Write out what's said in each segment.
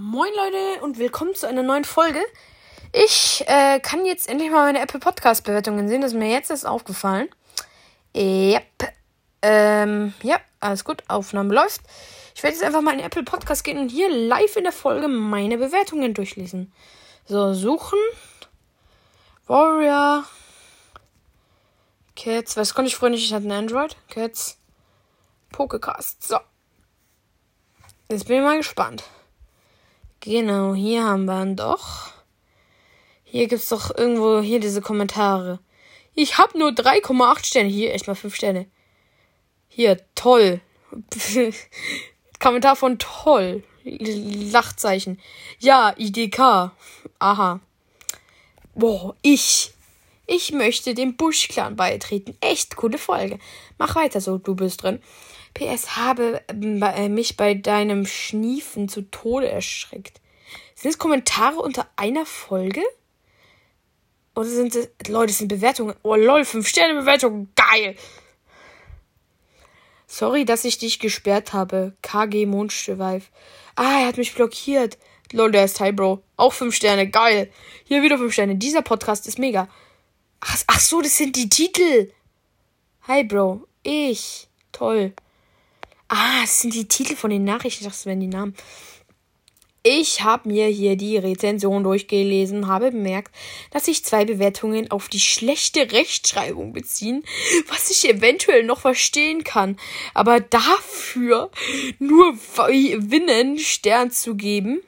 Moin Leute und willkommen zu einer neuen Folge. Ich äh, kann jetzt endlich mal meine Apple Podcast Bewertungen sehen. Das ist mir jetzt erst aufgefallen. Yep. Ähm, ja, alles gut. Aufnahme läuft. Ich werde jetzt einfach mal in Apple Podcast gehen und hier live in der Folge meine Bewertungen durchlesen. So, suchen. Warrior. Cats. Was konnte ich früher nicht? Ich hatte ein Android. Cats. Pokecast. So. Jetzt bin ich mal gespannt. Genau, hier haben wir ihn doch. Hier gibt's doch irgendwo hier diese Kommentare. Ich hab nur 3,8 Sterne. Hier, echt mal 5 Sterne. Hier, toll. Kommentar von toll. Lachzeichen. Ja, IDK. Aha. Boah, ich. Ich möchte dem Busch-Clan beitreten. Echt coole Folge. Mach weiter so, du bist drin. PS habe äh, mich bei deinem Schniefen zu Tode erschreckt. Sind es Kommentare unter einer Folge? Oder sind es. Leute, das sind Bewertungen. Oh lol, 5 Sterne Bewertung. Geil. Sorry, dass ich dich gesperrt habe. KG Mondsteweif. Ah, er hat mich blockiert. Lol, der ist Hi, Bro. Auch 5 Sterne. Geil. Hier wieder 5 Sterne. Dieser Podcast ist mega. Ach, ach so, das sind die Titel. Hi, Bro. Ich. Toll. Ah, das sind die Titel von den Nachrichten. Ich dachte, das wären die Namen. Ich habe mir hier die Rezension durchgelesen, habe bemerkt, dass sich zwei Bewertungen auf die schlechte Rechtschreibung beziehen, was ich eventuell noch verstehen kann. Aber dafür nur Winnen Stern zu geben.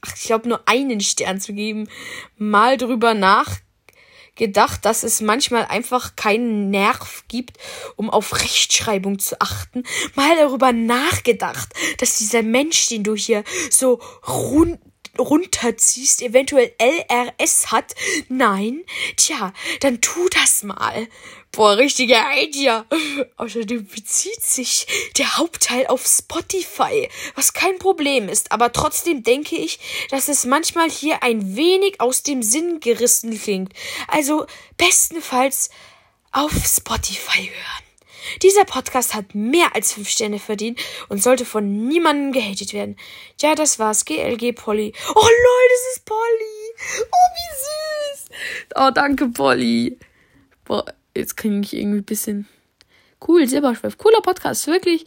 Ach, ich glaube nur einen Stern zu geben. Mal drüber nach gedacht, dass es manchmal einfach keinen Nerv gibt, um auf Rechtschreibung zu achten. Mal darüber nachgedacht, dass dieser Mensch, den du hier so rund runterziehst, eventuell LRS hat. Nein, tja, dann tu das mal. Boah, richtige Idea. Außerdem bezieht sich der Hauptteil auf Spotify, was kein Problem ist, aber trotzdem denke ich, dass es manchmal hier ein wenig aus dem Sinn gerissen klingt. Also bestenfalls auf Spotify hören. Dieser Podcast hat mehr als fünf Sterne verdient und sollte von niemandem gehatet werden. Ja, das war's. GLG Polly. Oh Leute, das ist Polly. Oh, wie süß. Oh, danke, Polly. Boah, jetzt kriege ich irgendwie ein bisschen. Cool, Silberschweif. Cooler Podcast, wirklich.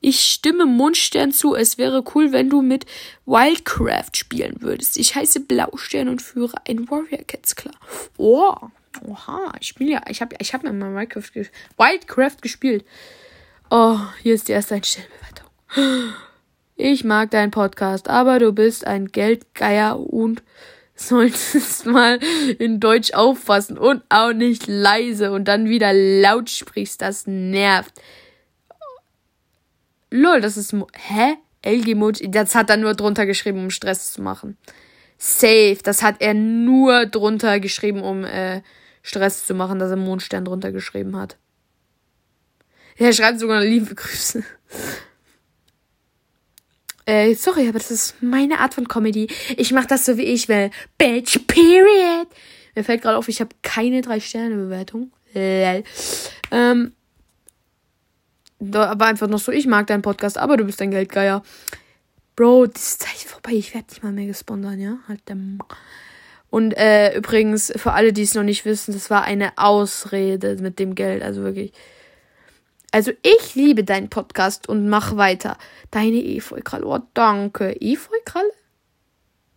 Ich stimme Mundstern zu. Es wäre cool, wenn du mit Wildcraft spielen würdest. Ich heiße Blaustern und führe ein Warrior Cats klar. Oh. Oha, ich spiele ja, ich habe ich hab mal Minecraft Wildcraft gespielt. Oh, hier ist die erste Einstellbewertung. Ich mag deinen Podcast, aber du bist ein Geldgeier und solltest mal in Deutsch auffassen und auch nicht leise und dann wieder laut sprichst. Das nervt. Lol, das ist. Hä? LG Das hat er nur drunter geschrieben, um Stress zu machen. Safe. Das hat er nur drunter geschrieben, um äh, Stress zu machen, dass er Mondstern drunter geschrieben hat. Er schreibt sogar liebe Grüße. Äh, sorry, aber das ist meine Art von Comedy. Ich mach das so, wie ich will. Bitch, period. Mir fällt gerade auf, ich habe keine drei Sterne Bewertung. Ähm, aber einfach noch so, ich mag deinen Podcast, aber du bist ein Geldgeier. Bro, die Zeit vorbei. Ich werde nicht mal mehr gesponsert, ja? Halt der und äh, übrigens, für alle, die es noch nicht wissen, das war eine Ausrede mit dem Geld. Also wirklich. Also ich liebe deinen Podcast und mach weiter. Deine Efeukralle. Oh, danke. Efeukralle?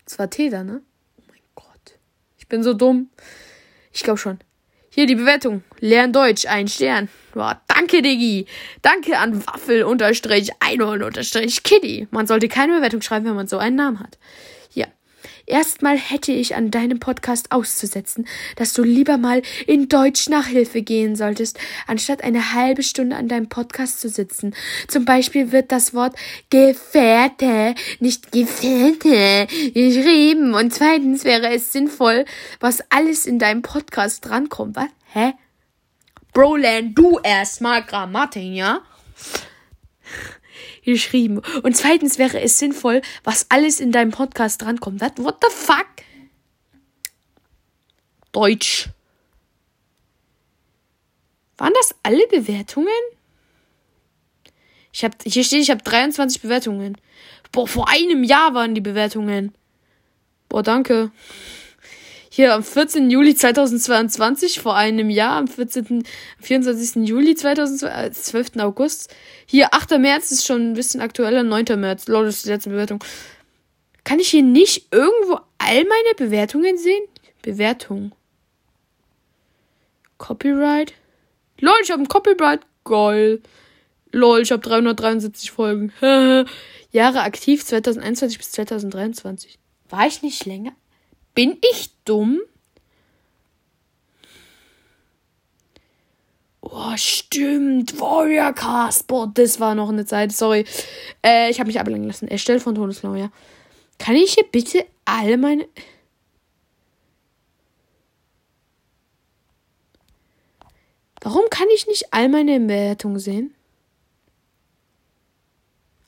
Das war Teda, ne? Oh mein Gott. Ich bin so dumm. Ich glaube schon. Hier die Bewertung. Lern Deutsch, ein Stern. Boah, danke, Diggi. Danke an Waffel unterstrich Einhorn unterstrich Kitty. Man sollte keine Bewertung schreiben, wenn man so einen Namen hat. Erstmal hätte ich an deinem Podcast auszusetzen, dass du lieber mal in Deutsch Nachhilfe gehen solltest, anstatt eine halbe Stunde an deinem Podcast zu sitzen. Zum Beispiel wird das Wort Gefährte nicht Gefährte geschrieben. Und zweitens wäre es sinnvoll, was alles in deinem Podcast drankommt. Was? Hä? Broland, du erstmal Grammatik, ja? Geschrieben. Und zweitens wäre es sinnvoll, was alles in deinem Podcast drankommt. What, what the fuck? Deutsch. Waren das alle Bewertungen? Ich hab, hier steht, ich habe 23 Bewertungen. Boah, vor einem Jahr waren die Bewertungen. Boah, danke. Hier am 14. Juli 2022, vor einem Jahr, am 14., 24. Juli 2022, 12. Äh, August. Hier, 8. März ist schon ein bisschen aktueller, 9. März, laut ist die letzte Bewertung. Kann ich hier nicht irgendwo all meine Bewertungen sehen? Bewertung. Copyright. Lol, ich habe ein Copyright. Geil. Lol, ich habe 373 Folgen. Jahre aktiv 2021 bis 2023. War ich nicht länger? Bin ich dumm? Oh, stimmt. Warrior Cast. Boah, das war noch eine Zeit. Sorry. Äh, ich habe mich ablenken lassen. Erstelle von Todeslau, ja. Kann ich hier bitte alle meine. Warum kann ich nicht all meine Bewertungen sehen?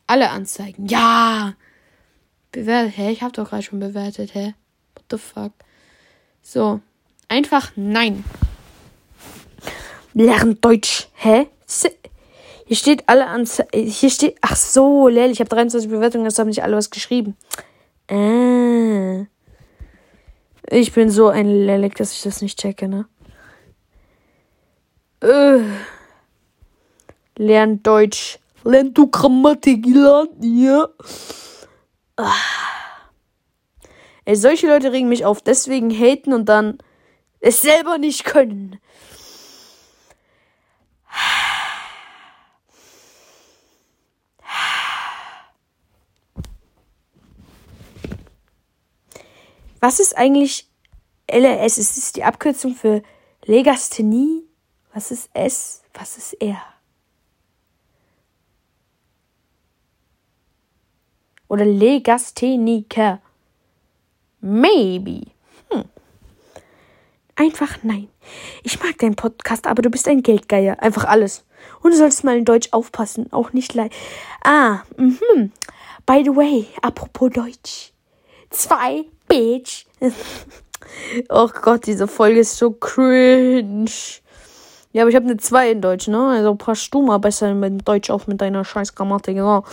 Alle anzeigen. Ja! Bewertet. Hä? Ich hab doch gerade schon bewertet, hä? The fuck? So. Einfach nein. Lernt Deutsch. Hä? Hier steht alle Anzeigen. Hier steht. Ach so, Lel, ich habe 23 Bewertungen, das haben nicht alle was geschrieben. Äh. Ich bin so ein Lelek, dass ich das nicht checke, ne? Äh. Lern Deutsch. Lern du Grammatik, ja? Ah. Ey, solche Leute regen mich auf, deswegen haten und dann es selber nicht können. Was ist eigentlich LRS? Ist es die Abkürzung für Legasthenie? Was ist S? Was ist R? Oder Legastheniker? Maybe. Hm. Einfach nein. Ich mag deinen Podcast, aber du bist ein Geldgeier. Einfach alles. Und du solltest mal in Deutsch aufpassen. Auch nicht leid. Ah, mhm. By the way, apropos Deutsch. Zwei Bitch. oh Gott, diese Folge ist so cringe. Ja, aber ich habe eine 2 in Deutsch, ne? Also pass du mal besser mit Deutsch auf mit deiner scheiß Grammatik. Ja.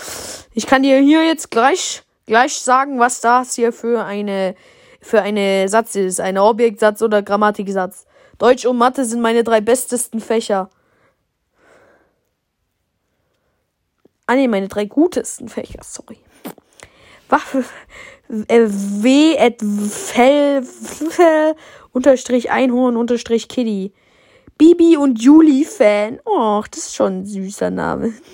Ich kann dir hier jetzt gleich, gleich sagen, was das hier für eine, für eine Satz ist. Ein Objektsatz oder Grammatiksatz. Deutsch und Mathe sind meine drei bestesten Fächer. Ah ne, meine drei gutesten Fächer, sorry. Waffe, äh, W, et, Fell, unterstrich Einhorn, unterstrich Kitty. Bibi und Juli Fan. Och, das ist schon ein süßer Name.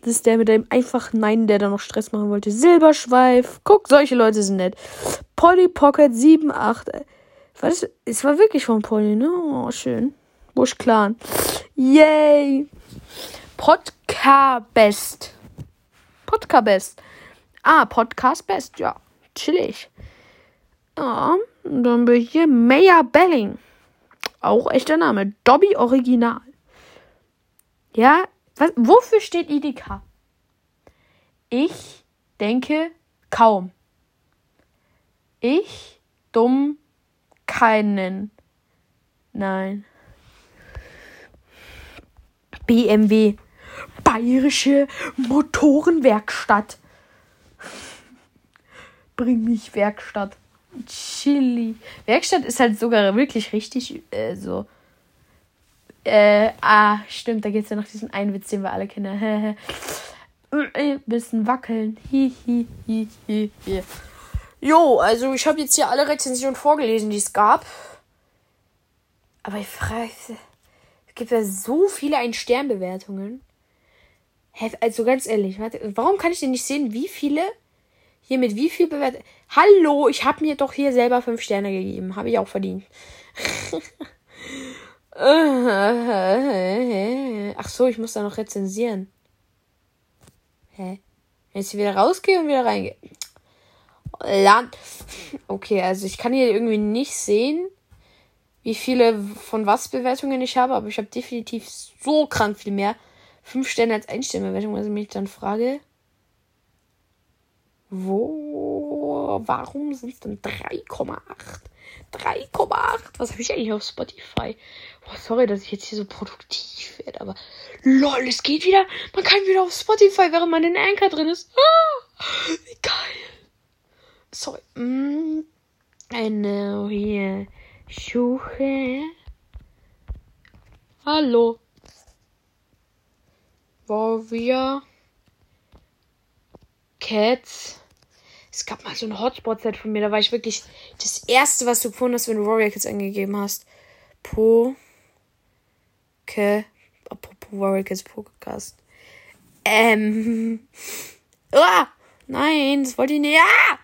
Das ist der mit dem einfachen Nein, der da noch Stress machen wollte. Silberschweif. Guck, solche Leute sind nett. Polly Pocket 78. Was? Es war wirklich von Polly, ne? Oh, schön. Busch Clan. Yay. Podcast Best. Podcast Best. Ah, Podcast Best. Ja, chillig. Ja, und dann haben wir hier Maya Belling. Auch echter Name. Dobby Original. Ja, was, wofür steht IDK? Ich denke kaum. Ich dumm keinen. Nein. BMW. Bayerische Motorenwerkstatt. Bring mich Werkstatt. Chili. Werkstatt ist halt sogar wirklich richtig äh, so. Äh, ah, stimmt, da gibt es ja noch diesen einen Witz, den wir alle kennen. Bisschen wackeln. Hi. Jo, also ich habe jetzt hier alle Rezensionen vorgelesen, die es gab. Aber ich frage, es gibt ja so viele Ein-Stern-Bewertungen. Also ganz ehrlich, warte, warum kann ich denn nicht sehen, wie viele hier mit wie viel bewertet? Hallo, ich habe mir doch hier selber fünf Sterne gegeben. Habe ich auch verdient. Ach so, ich muss da noch rezensieren. Hä? Wenn ich wieder rausgehe und wieder reingehe. Land. Okay, also ich kann hier irgendwie nicht sehen, wie viele von was Bewertungen ich habe, aber ich habe definitiv so krank viel mehr. Fünf Sterne als Einstellbewertung, was ich mich dann frage. Wo? Warum sind es denn 3,8? 3,8. Was habe ich eigentlich auf Spotify? Oh, sorry, dass ich jetzt hier so produktiv werde, aber lol, es geht wieder. Man kann wieder auf Spotify, während man in Anchor drin ist. Ah, wie geil. Sorry. Mm, eine hier Suche. Hallo. Warrior. Cats. Es gab mal so eine Hotspot-Set von mir, da war ich wirklich das erste, was du gefunden hast, wenn du Warrior Kids eingegeben hast. Po. Ke. Apropos Warrior Kids Podcast. Ähm. Ah! Nein, das wollte ich nicht. Ah!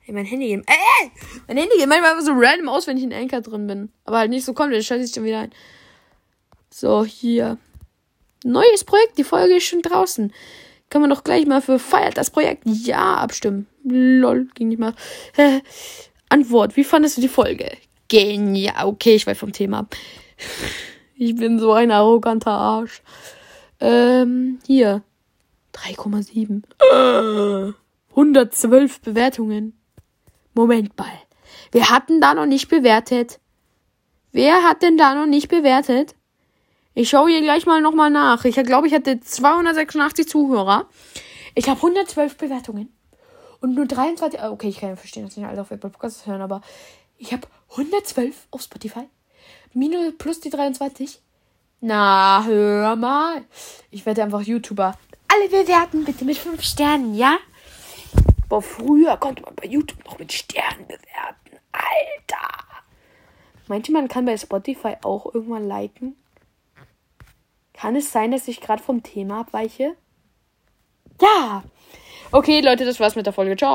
Hey, mein Handy geht. Äh, mein Handy geht manchmal so random aus, wenn ich in Anchor drin bin. Aber halt nicht so komplett, das schalte ich dann wieder ein. So, hier. Neues Projekt, die Folge ist schon draußen. Kann man doch gleich mal für feiert das Projekt ja abstimmen. Lol, ging nicht mal. Antwort, wie fandest du die Folge? Genial. Okay, ich weiß vom Thema. Ich bin so ein arroganter Arsch. Ähm, hier. 3,7. Äh, 112 Bewertungen. Moment mal. Wir hatten da noch nicht bewertet. Wer hat denn da noch nicht bewertet? Ich schaue hier gleich mal nochmal nach. Ich glaube, ich hatte 286 Zuhörer. Ich habe 112 Bewertungen. Und nur 23. Okay, ich kann ja verstehen, dass nicht alle auf Apple Podcasts hören, aber ich habe 112 auf Spotify. Minus plus die 23. Na, hör mal. Ich werde einfach YouTuber. Alle bewerten bitte mit 5 Sternen, ja? Boah, früher konnte man bei YouTube noch mit Sternen bewerten. Alter. Meint ihr, man kann bei Spotify auch irgendwann liken? Kann es sein, dass ich gerade vom Thema abweiche? Ja. Okay, Leute, das war's mit der Folge. Ciao.